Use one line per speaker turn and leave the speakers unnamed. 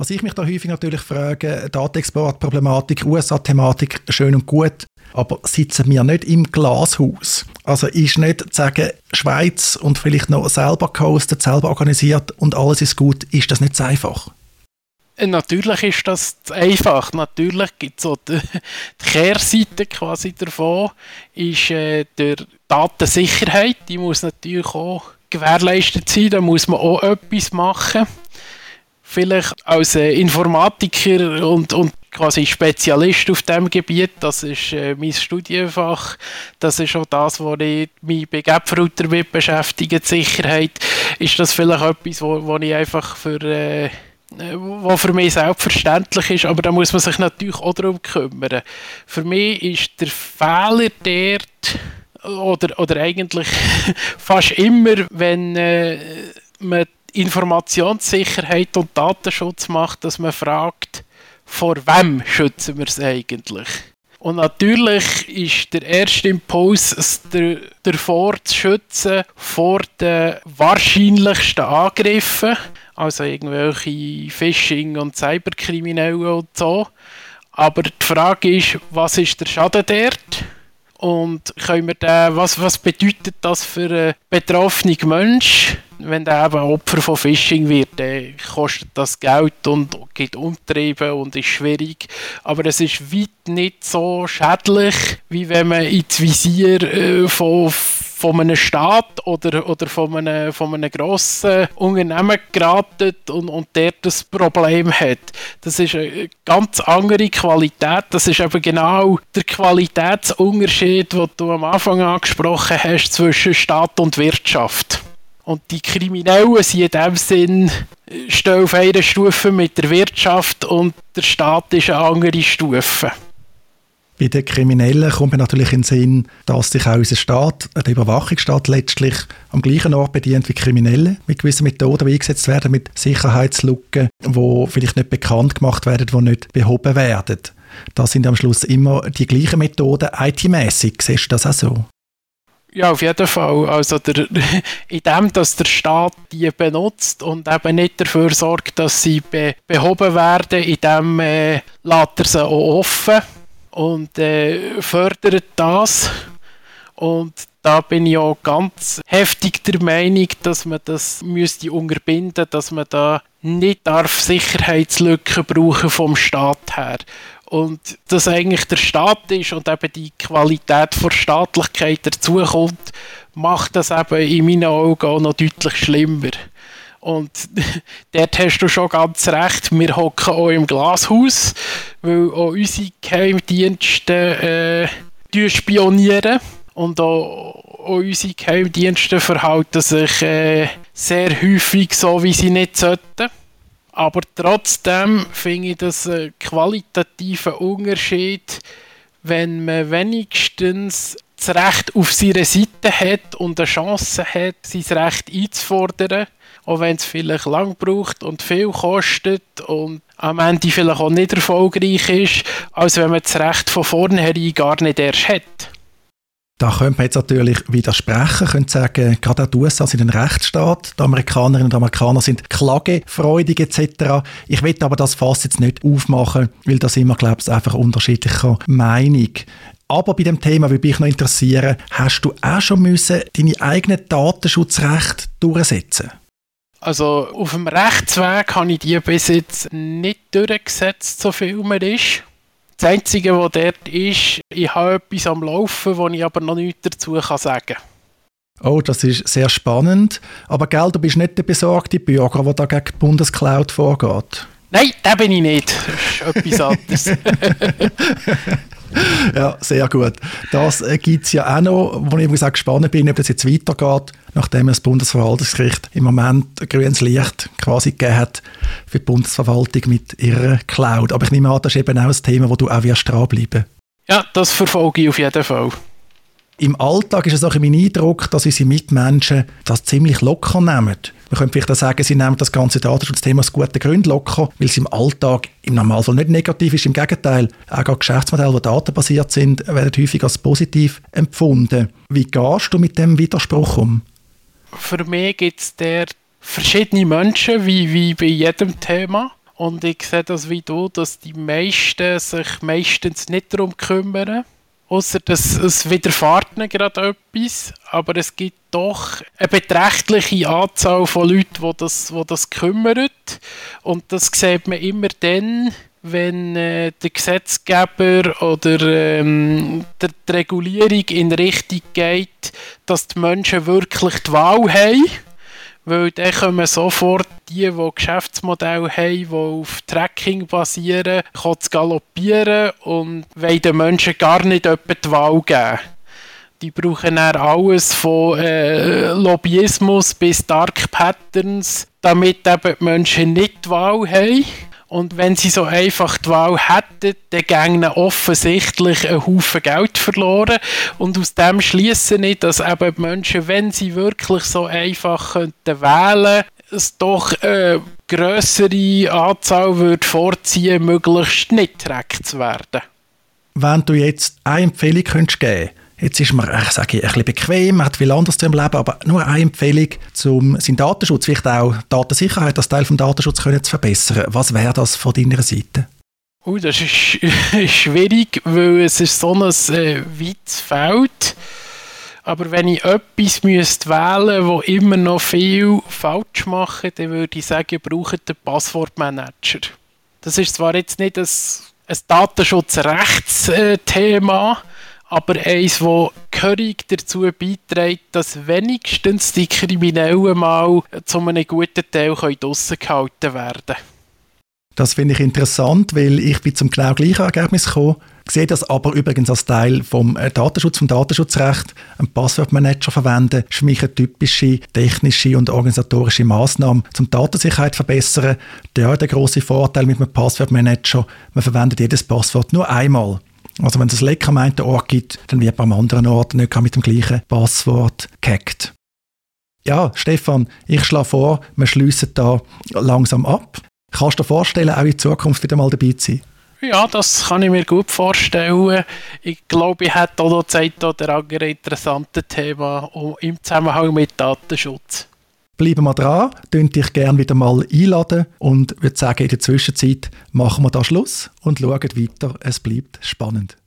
Was ich mich da häufig natürlich frage, Datenexport-Problematik, USA-Thematik, schön und gut, aber sitzen wir nicht im Glashaus? Also ist nicht zu sagen, Schweiz und vielleicht noch selber gehostet, selber organisiert und alles ist gut, ist das nicht so einfach?
Äh, natürlich ist das einfach. Natürlich gibt es so die, die Kehrseite quasi davon, ist äh, der Datensicherheit. Die muss natürlich auch gewährleistet sein. Da muss man auch etwas machen. Vielleicht als äh, Informatiker und, und quasi Spezialist auf dem Gebiet. Das ist äh, mein Studienfach. Das ist auch das, wo ich mich bei Gapfrutter mit beschäftige. Die Sicherheit ist das vielleicht etwas, wo, wo ich einfach für äh, was für mich selbstverständlich ist, aber da muss man sich natürlich auch darum kümmern. Für mich ist der Fehler dort, oder, oder eigentlich fast immer, wenn äh, man Informationssicherheit und Datenschutz macht, dass man fragt, vor wem schützen wir es eigentlich? Und natürlich ist der erste Impuls davor zu schützen vor den wahrscheinlichsten Angriffen also irgendwelche Phishing- und Cyberkriminellen und so. Aber die Frage ist, was ist der Schaden dort? Und können wir den, was, was bedeutet das für einen betroffenen Mensch? Wenn der eben Opfer von Phishing wird, dann kostet das Geld und geht Umtriebe und ist schwierig. Aber es ist weit nicht so schädlich, wie wenn man ins Visier äh, von von einem Staat oder, oder von, einem, von einem grossen Unternehmen geraten und, und der das Problem hat. Das ist eine ganz andere Qualität. Das ist eben genau der Qualitätsunterschied, den du am Anfang angesprochen hast zwischen Staat und Wirtschaft. Und die Kriminellen sind in dem Sinn stehen auf einer Stufe mit der Wirtschaft und der Staat ist eine andere Stufe.
Bei den Kriminellen kommt mir natürlich in den Sinn, dass sich auch unser Staat, der Überwachungsstaat, letztlich am gleichen Ort bedient wie Kriminelle, mit gewissen Methoden, die eingesetzt werden, mit Sicherheitslücken, die vielleicht nicht bekannt gemacht werden, die nicht behoben werden. Das sind am Schluss immer die gleichen Methoden, IT-mäßig. Siehst du das auch so?
Ja, auf jeden Fall. Also der, in dem, dass der Staat die benutzt und eben nicht dafür sorgt, dass sie be behoben werden, in dem äh, lässt er sie auch offen und äh, fördert das. Und da bin ich auch ganz heftig der Meinung, dass man das müsste unterbinden, dass man da nicht darf Sicherheitslücken brauchen vom Staat her. Und dass eigentlich der Staat ist und eben die Qualität der Staatlichkeit dazukommt, macht das eben in meinen Augen auch noch deutlich schlimmer. Und dort hast du schon ganz recht, wir hocken auch im Glashaus, weil auch unsere Geheimdienste äh, spionieren und auch, auch unsere Geheimdienste verhalten sich äh, sehr häufig so, wie sie nicht sollten. Aber trotzdem finde ich das einen qualitativen Unterschied, wenn man wenigstens das Recht auf seiner Seite hat und eine Chance hat, sein Recht einzufordern auch wenn es vielleicht lang braucht und viel kostet und am Ende vielleicht auch nicht erfolgreich ist, als wenn man das Recht von vornherein gar nicht erst hat.
Da könnte man jetzt natürlich widersprechen, könnte sagen, gerade auch die USA sind ein Rechtsstaat, die Amerikanerinnen und Amerikaner sind klagefreudig etc. Ich will aber das Fass jetzt nicht aufmachen, weil das immer, glaube ich, einfach unterschiedlicher Meinung. Aber bei dem Thema würde mich noch interessieren, hast du auch schon müssen deine eigenen Datenschutzrechte durchsetzen
also auf dem Rechtsweg habe ich die bis jetzt nicht durchgesetzt, so viel mehr ist. Das Einzige, was dort ist, ich habe etwas am Laufen, wo ich aber noch nichts dazu sagen kann.
Oh, das ist sehr spannend. Aber gell, du bist nicht der besorgte Bürger, der da gegen die Bundescloud vorgeht.
Nein, der bin ich nicht. Das ist etwas anderes.
ja, sehr gut. Das äh, gibt es ja auch noch, wo ich muss auch gespannt bin, ob das jetzt weitergeht, nachdem das Bundesverwaltungsgericht im Moment grünes Licht quasi gegeben hat für die Bundesverwaltung mit ihrer Cloud. Aber ich nehme an, das ist eben auch ein Thema, wo du auch wirst dranbleiben
Ja, das verfolge ich auf jeden Fall.
Im Alltag ist es auch mein Eindruck, dass unsere Mitmenschen das ziemlich locker nehmen. Man könnte vielleicht auch sagen, sie nehmen das ganze Datenschutzthema aus guten Gründen locker, weil es im Alltag im Normalfall nicht negativ ist. Im Gegenteil, auch Geschäftsmodelle, die datenbasiert sind, werden häufig als positiv empfunden. Wie gehst du mit dem Widerspruch um?
Für mich gibt es verschiedene Menschen, wie, wie bei jedem Thema. Und ich sehe das wie du, dass die meisten sich meistens nicht darum kümmern. Außer dass es widerfahrt ihnen gerade etwas. Aber es gibt doch eine beträchtliche Anzahl von Leuten, die das, die das kümmern. Und das sieht man immer dann, wenn äh, der Gesetzgeber oder ähm, der, die Regulierung in Richtung geht, dass die Menschen wirklich die Wahl haben. Weil dann kommen sofort die, die Geschäftsmodelle haben, die auf Tracking basieren, zu galoppieren und wollen den Menschen gar nicht die Wahl geben. Die brauchen dann alles von äh, Lobbyismus bis Dark Patterns, damit eben die Menschen nicht die Wahl haben und wenn sie so einfach die Wahl hätten, dann gingen offensichtlich einen Haufen Geld verloren. Und aus dem schließe ich, dass eben die Menschen, wenn sie wirklich so einfach könnten wählen es doch eine grössere Anzahl würde vorziehen, möglichst nicht direkt zu werden.
Wenn du jetzt eine Empfehlung könntest geben Jetzt ist man, ich sage, ein bisschen bequem, man hat viel anderes zu Leben, aber nur eine Empfehlung, um seinen Datenschutz, vielleicht auch Datensicherheit als Teil des Datenschutzes können zu verbessern. Was wäre das von deiner Seite?
Oh, das ist schwierig, weil es ist so ein äh, weites Feld. Aber wenn ich etwas müsste wählen wo immer noch viel falsch mache, dann würde ich sagen, ihr braucht einen Passwortmanager. Das ist zwar jetzt nicht ein, ein Datenschutzrechtsthema, aber eins, das gehörig dazu beiträgt, dass wenigstens die Kriminellen mal zu einem guten Teil draussen gehalten werden können.
Das finde ich interessant, weil ich bin zum genau gleichen Ergebnis gekommen. Ich sehe das aber übrigens als Teil vom äh, Datenschutz, vom Datenschutzrecht. Ein Passwortmanager verwenden ist für mich eine typische technische und organisatorische Maßnahme, zum Datensicherheit verbessern. Der, der große Vorteil mit einem Passwortmanager, man verwendet jedes Passwort nur einmal. Also wenn es ein Leck am einen Ort gibt, dann wird am anderen Ort nicht mit dem gleichen Passwort gehackt. Ja, Stefan, ich schlage vor, wir schliessen da langsam ab. Kannst du dir vorstellen, auch in Zukunft wieder mal dabei zu sein?
Ja, das kann ich mir gut vorstellen. Ich glaube, ich hätte auch noch Zeit oder andere interessante Themen im Zusammenhang mit Datenschutz.
Bleiben wir dran, könnt dich gerne wieder mal einladen und würde sagen, in der Zwischenzeit machen wir da Schluss und schauen weiter. Es bleibt spannend.